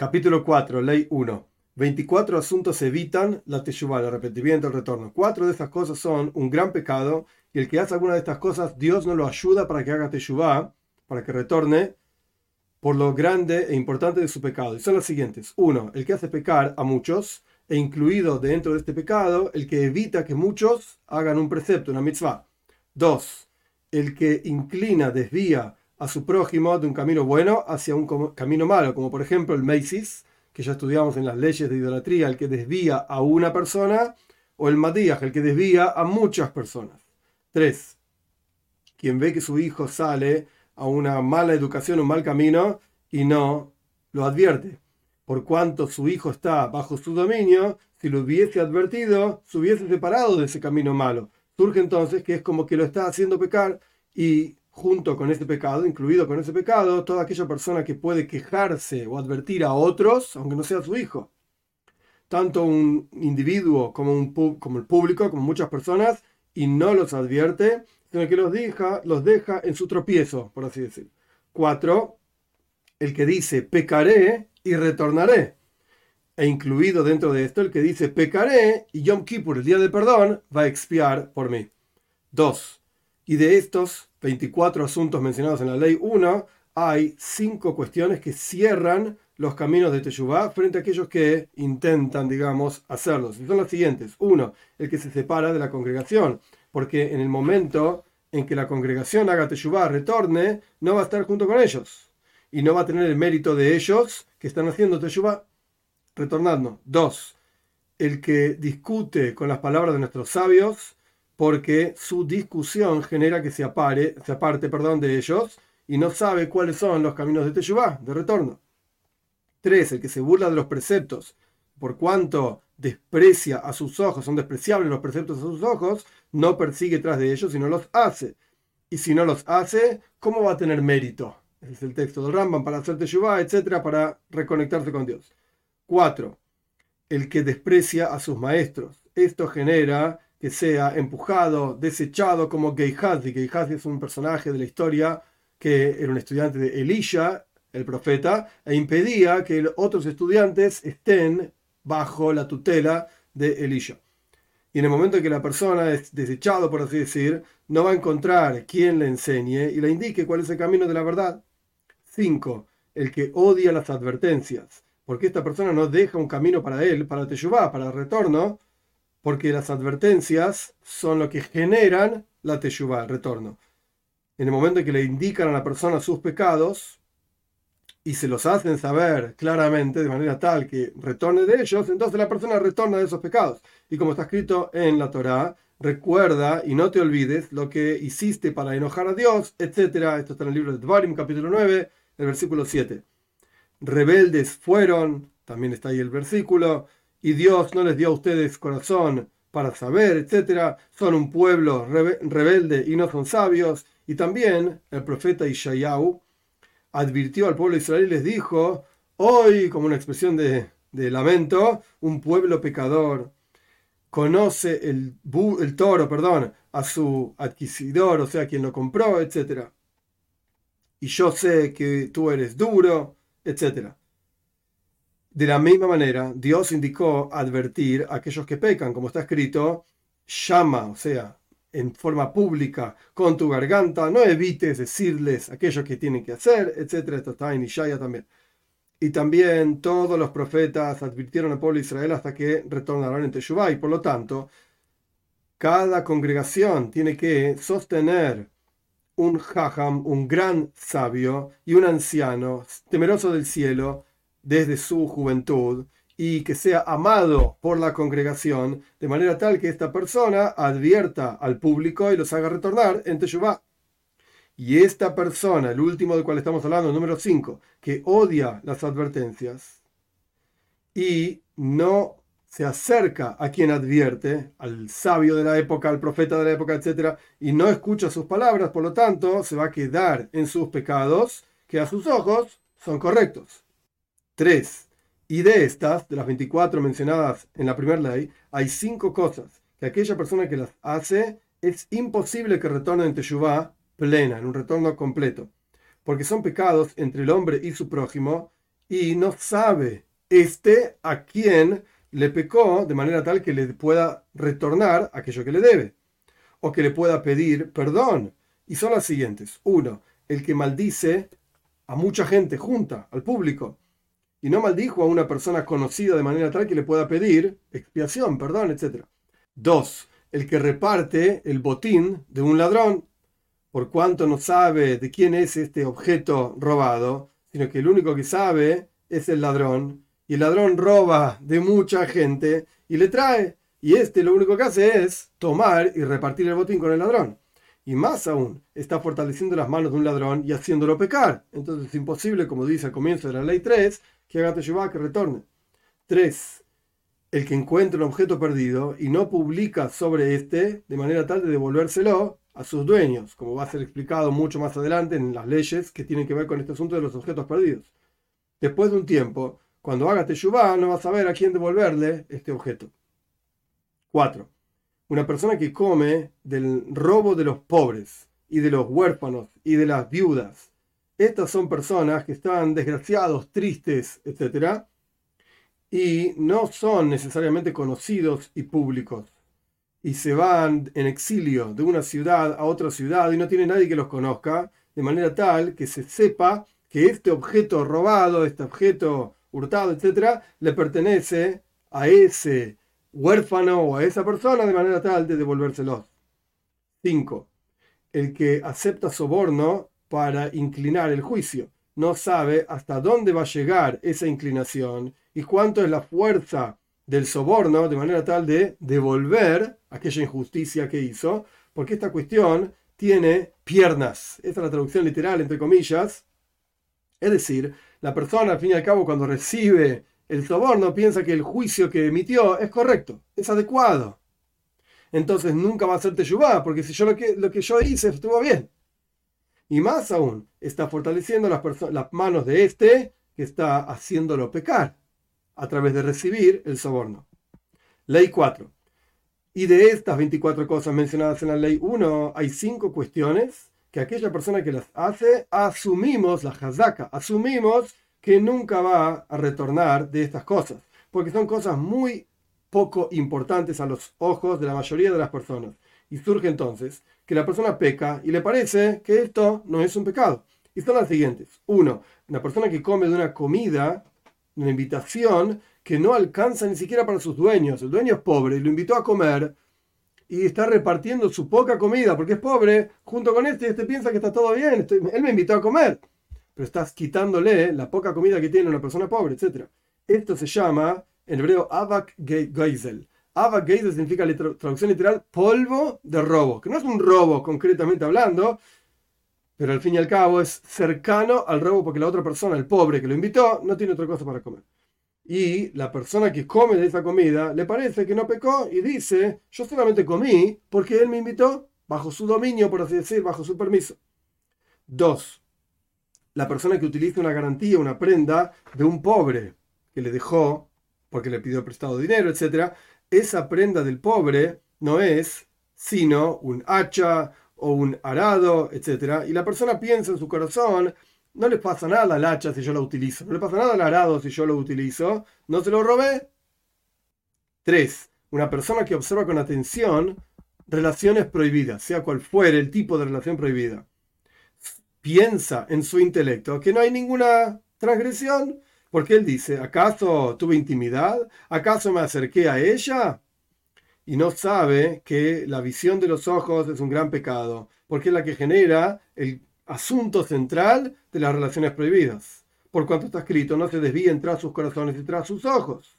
Capítulo 4, Ley 1. 24 asuntos evitan la teshuvah, el arrepentimiento, el retorno. Cuatro de estas cosas son un gran pecado y el que hace alguna de estas cosas, Dios no lo ayuda para que haga teshuvah, para que retorne por lo grande e importante de su pecado. Y son las siguientes. Uno, el que hace pecar a muchos, e incluido dentro de este pecado, el que evita que muchos hagan un precepto, una mitzvah. Dos, el que inclina, desvía a su prójimo de un camino bueno hacia un camino malo, como por ejemplo el Macy's, que ya estudiamos en las leyes de idolatría, el que desvía a una persona, o el Matías, el que desvía a muchas personas. 3. Quien ve que su hijo sale a una mala educación, un mal camino, y no lo advierte. Por cuanto su hijo está bajo su dominio, si lo hubiese advertido, se hubiese separado de ese camino malo. Surge entonces que es como que lo está haciendo pecar y junto con ese pecado, incluido con ese pecado, toda aquella persona que puede quejarse o advertir a otros, aunque no sea su hijo. Tanto un individuo como, un, como el público, como muchas personas, y no los advierte, sino que los deja, los deja en su tropiezo, por así decir. Cuatro, el que dice pecaré y retornaré. E incluido dentro de esto el que dice pecaré y Yom Kippur, el día de perdón, va a expiar por mí. Dos, y de estos 24 asuntos mencionados en la ley 1, hay cinco cuestiones que cierran los caminos de Teshuvah frente a aquellos que intentan, digamos, hacerlos. Y son las siguientes. Uno, el que se separa de la congregación, porque en el momento en que la congregación haga Teshuvah, retorne, no va a estar junto con ellos. Y no va a tener el mérito de ellos que están haciendo Teshuvah, retornando. Dos, el que discute con las palabras de nuestros sabios porque su discusión genera que se, apare, se aparte perdón, de ellos y no sabe cuáles son los caminos de Teshuvah, de retorno. 3. El que se burla de los preceptos, por cuanto desprecia a sus ojos, son despreciables los preceptos a sus ojos, no persigue tras de ellos, sino los hace. Y si no los hace, ¿cómo va a tener mérito? Es el texto del Rambam para hacer Teshuvah, etcétera, para reconectarse con Dios. 4. El que desprecia a sus maestros. Esto genera que sea empujado, desechado como Gehazi. Gehazi es un personaje de la historia que era un estudiante de Elisha, el profeta, e impedía que otros estudiantes estén bajo la tutela de Elisha. Y en el momento en que la persona es desechado, por así decir, no va a encontrar quien le enseñe y le indique cuál es el camino de la verdad. 5. El que odia las advertencias, porque esta persona no deja un camino para él, para Teshuvah, para el retorno, porque las advertencias son lo que generan la teshuvah, el retorno. En el momento en que le indican a la persona sus pecados y se los hacen saber claramente de manera tal que retorne de ellos, entonces la persona retorna de esos pecados. Y como está escrito en la Torá, recuerda y no te olvides lo que hiciste para enojar a Dios, etc. Esto está en el libro de Dvarim, capítulo 9, el versículo 7. Rebeldes fueron, también está ahí el versículo, y Dios no les dio a ustedes corazón para saber, etcétera, son un pueblo rebelde y no son sabios. Y también el profeta Ishayahu advirtió al pueblo de Israel y les dijo, hoy, como una expresión de, lamento, un pueblo pecador conoce el, el toro, perdón, a su adquisidor, o sea, quien lo compró, etcétera. Y yo sé que tú eres duro, etcétera. De la misma manera, Dios indicó advertir a aquellos que pecan, como está escrito, llama, o sea, en forma pública, con tu garganta, no evites decirles aquello que tienen que hacer, etc. Esto está en Ishaya también. Y también todos los profetas advirtieron al pueblo de Israel hasta que retornaron en Teshuvah, y por lo tanto, cada congregación tiene que sostener un jajam, un gran sabio y un anciano temeroso del cielo, desde su juventud y que sea amado por la congregación, de manera tal que esta persona advierta al público y los haga retornar en Teshuvah. Y esta persona, el último del cual estamos hablando, número 5, que odia las advertencias y no se acerca a quien advierte, al sabio de la época, al profeta de la época, etc., y no escucha sus palabras, por lo tanto, se va a quedar en sus pecados, que a sus ojos son correctos. 3. Y de estas, de las 24 mencionadas en la primera ley, hay cinco cosas que aquella persona que las hace es imposible que retorne en Teshuvah plena, en un retorno completo, porque son pecados entre el hombre y su prójimo y no sabe este a quién le pecó de manera tal que le pueda retornar aquello que le debe o que le pueda pedir perdón. Y son las siguientes. Uno, el que maldice a mucha gente junta, al público, y no maldijo a una persona conocida de manera tal que le pueda pedir expiación, perdón, etc. Dos, el que reparte el botín de un ladrón, por cuanto no sabe de quién es este objeto robado, sino que el único que sabe es el ladrón, y el ladrón roba de mucha gente y le trae, y este lo único que hace es tomar y repartir el botín con el ladrón. Y más aún, está fortaleciendo las manos de un ladrón y haciéndolo pecar. Entonces es imposible, como dice al comienzo de la ley 3, que haga Teshuvah, que retorne. 3. El que encuentra un objeto perdido y no publica sobre este de manera tal de devolvérselo a sus dueños, como va a ser explicado mucho más adelante en las leyes que tienen que ver con este asunto de los objetos perdidos. Después de un tiempo, cuando haga Teshuvah, no va a saber a quién devolverle este objeto. 4. Una persona que come del robo de los pobres y de los huérfanos y de las viudas estas son personas que están desgraciados, tristes, etc. Y no son necesariamente conocidos y públicos. Y se van en exilio de una ciudad a otra ciudad y no tiene nadie que los conozca, de manera tal que se sepa que este objeto robado, este objeto hurtado, etc., le pertenece a ese huérfano o a esa persona de manera tal de devolvérselo. 5. El que acepta soborno para inclinar el juicio. No sabe hasta dónde va a llegar esa inclinación y cuánto es la fuerza del soborno de manera tal de devolver aquella injusticia que hizo, porque esta cuestión tiene piernas. Esta es la traducción literal, entre comillas. Es decir, la persona, al fin y al cabo, cuando recibe el soborno, piensa que el juicio que emitió es correcto, es adecuado. Entonces nunca va a ser teyubá, porque si yo lo que, lo que yo hice estuvo bien. Y más aún, está fortaleciendo las, manos de este que está haciéndolo pecar a través de recibir el soborno. Ley 4. Y de estas 24 cosas mencionadas en la ley 1, hay cinco cuestiones que aquella persona que las hace, asumimos la hazaka, asumimos que nunca va a retornar de estas cosas, porque son cosas muy poco importantes a los ojos de la mayoría de las personas. Y surge entonces que la persona peca y le parece que esto no es un pecado. Y son las siguientes. Uno, una persona que come de una comida, una invitación que no alcanza ni siquiera para sus dueños. El dueño es pobre y lo invitó a comer y está repartiendo su poca comida porque es pobre junto con este este piensa que está todo bien. él me invitó a comer. Pero estás quitándole la poca comida que tiene una persona pobre, etc. Esto se llama en hebreo Avak Geisel. Ava significa traducción literal polvo de robo, que no es un robo concretamente hablando, pero al fin y al cabo es cercano al robo porque la otra persona, el pobre que lo invitó, no tiene otra cosa para comer. Y la persona que come de esa comida le parece que no pecó y dice, yo solamente comí porque él me invitó bajo su dominio, por así decir, bajo su permiso. Dos, la persona que utiliza una garantía, una prenda de un pobre que le dejó porque le pidió prestado dinero, etc., esa prenda del pobre no es sino un hacha o un arado, etc. Y la persona piensa en su corazón, no le pasa nada al hacha si yo lo utilizo, no le pasa nada al arado si yo lo utilizo, no se lo robé. 3. Una persona que observa con atención relaciones prohibidas, sea cual fuere el tipo de relación prohibida. Piensa en su intelecto que no hay ninguna transgresión, porque él dice, ¿acaso tuve intimidad? ¿Acaso me acerqué a ella? Y no sabe que la visión de los ojos es un gran pecado, porque es la que genera el asunto central de las relaciones prohibidas. Por cuanto está escrito, no se desvíen tras sus corazones y tras sus ojos.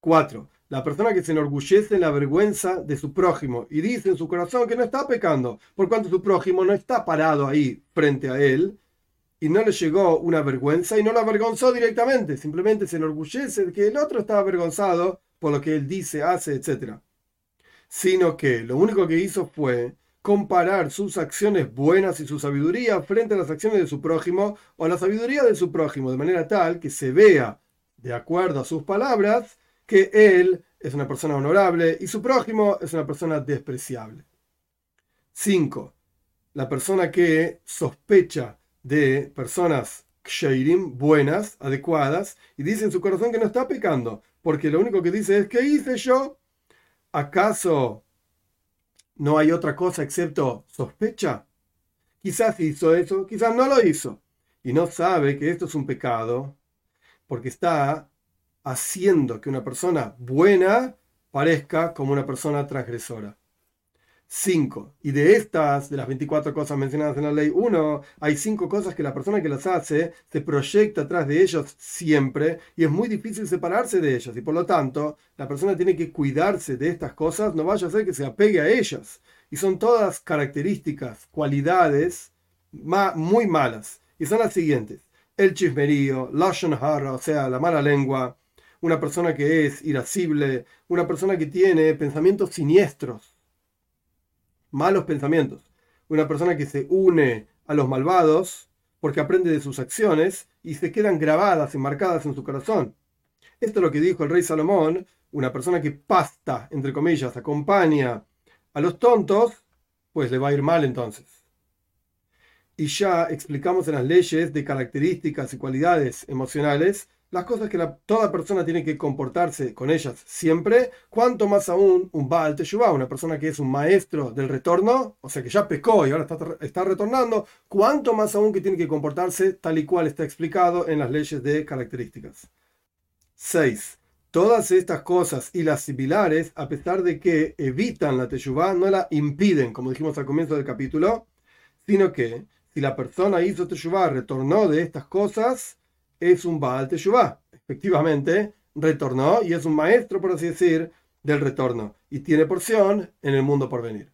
4. La persona que se enorgullece en la vergüenza de su prójimo y dice en su corazón que no está pecando, por cuanto su prójimo no está parado ahí frente a él, y no le llegó una vergüenza y no lo avergonzó directamente, simplemente se enorgullece de que el otro está avergonzado por lo que él dice, hace, etc. Sino que lo único que hizo fue comparar sus acciones buenas y su sabiduría frente a las acciones de su prójimo o a la sabiduría de su prójimo, de manera tal que se vea, de acuerdo a sus palabras, que él es una persona honorable y su prójimo es una persona despreciable. 5. La persona que sospecha de personas kshirim, buenas, adecuadas, y dice en su corazón que no está pecando, porque lo único que dice es, ¿qué hice yo? ¿Acaso no hay otra cosa excepto sospecha? Quizás hizo eso, quizás no lo hizo, y no sabe que esto es un pecado, porque está haciendo que una persona buena parezca como una persona transgresora. 5. Y de estas, de las 24 cosas mencionadas en la ley 1, hay cinco cosas que la persona que las hace se proyecta atrás de ellos siempre y es muy difícil separarse de ellas. Y por lo tanto, la persona tiene que cuidarse de estas cosas, no vaya a ser que se apegue a ellas. Y son todas características, cualidades muy malas. Y son las siguientes. El chismerío, lashon hara, o sea, la mala lengua, una persona que es irascible, una persona que tiene pensamientos siniestros malos pensamientos. Una persona que se une a los malvados porque aprende de sus acciones y se quedan grabadas y marcadas en su corazón. Esto es lo que dijo el rey Salomón, una persona que pasta, entre comillas, acompaña a los tontos, pues le va a ir mal entonces. Y ya explicamos en las leyes de características y cualidades emocionales las cosas que toda persona tiene que comportarse con ellas siempre, cuanto más aún un Baal Teshuvah, una persona que es un maestro del retorno, o sea que ya pecó y ahora está, está retornando, cuanto más aún que tiene que comportarse tal y cual está explicado en las leyes de características. 6. Todas estas cosas y las similares, a pesar de que evitan la Teshuvah, no la impiden, como dijimos al comienzo del capítulo, sino que si la persona hizo Teshuvah, retornó de estas cosas, es un Baal Teshuvah. Efectivamente, retornó y es un maestro, por así decir, del retorno y tiene porción en el mundo por venir.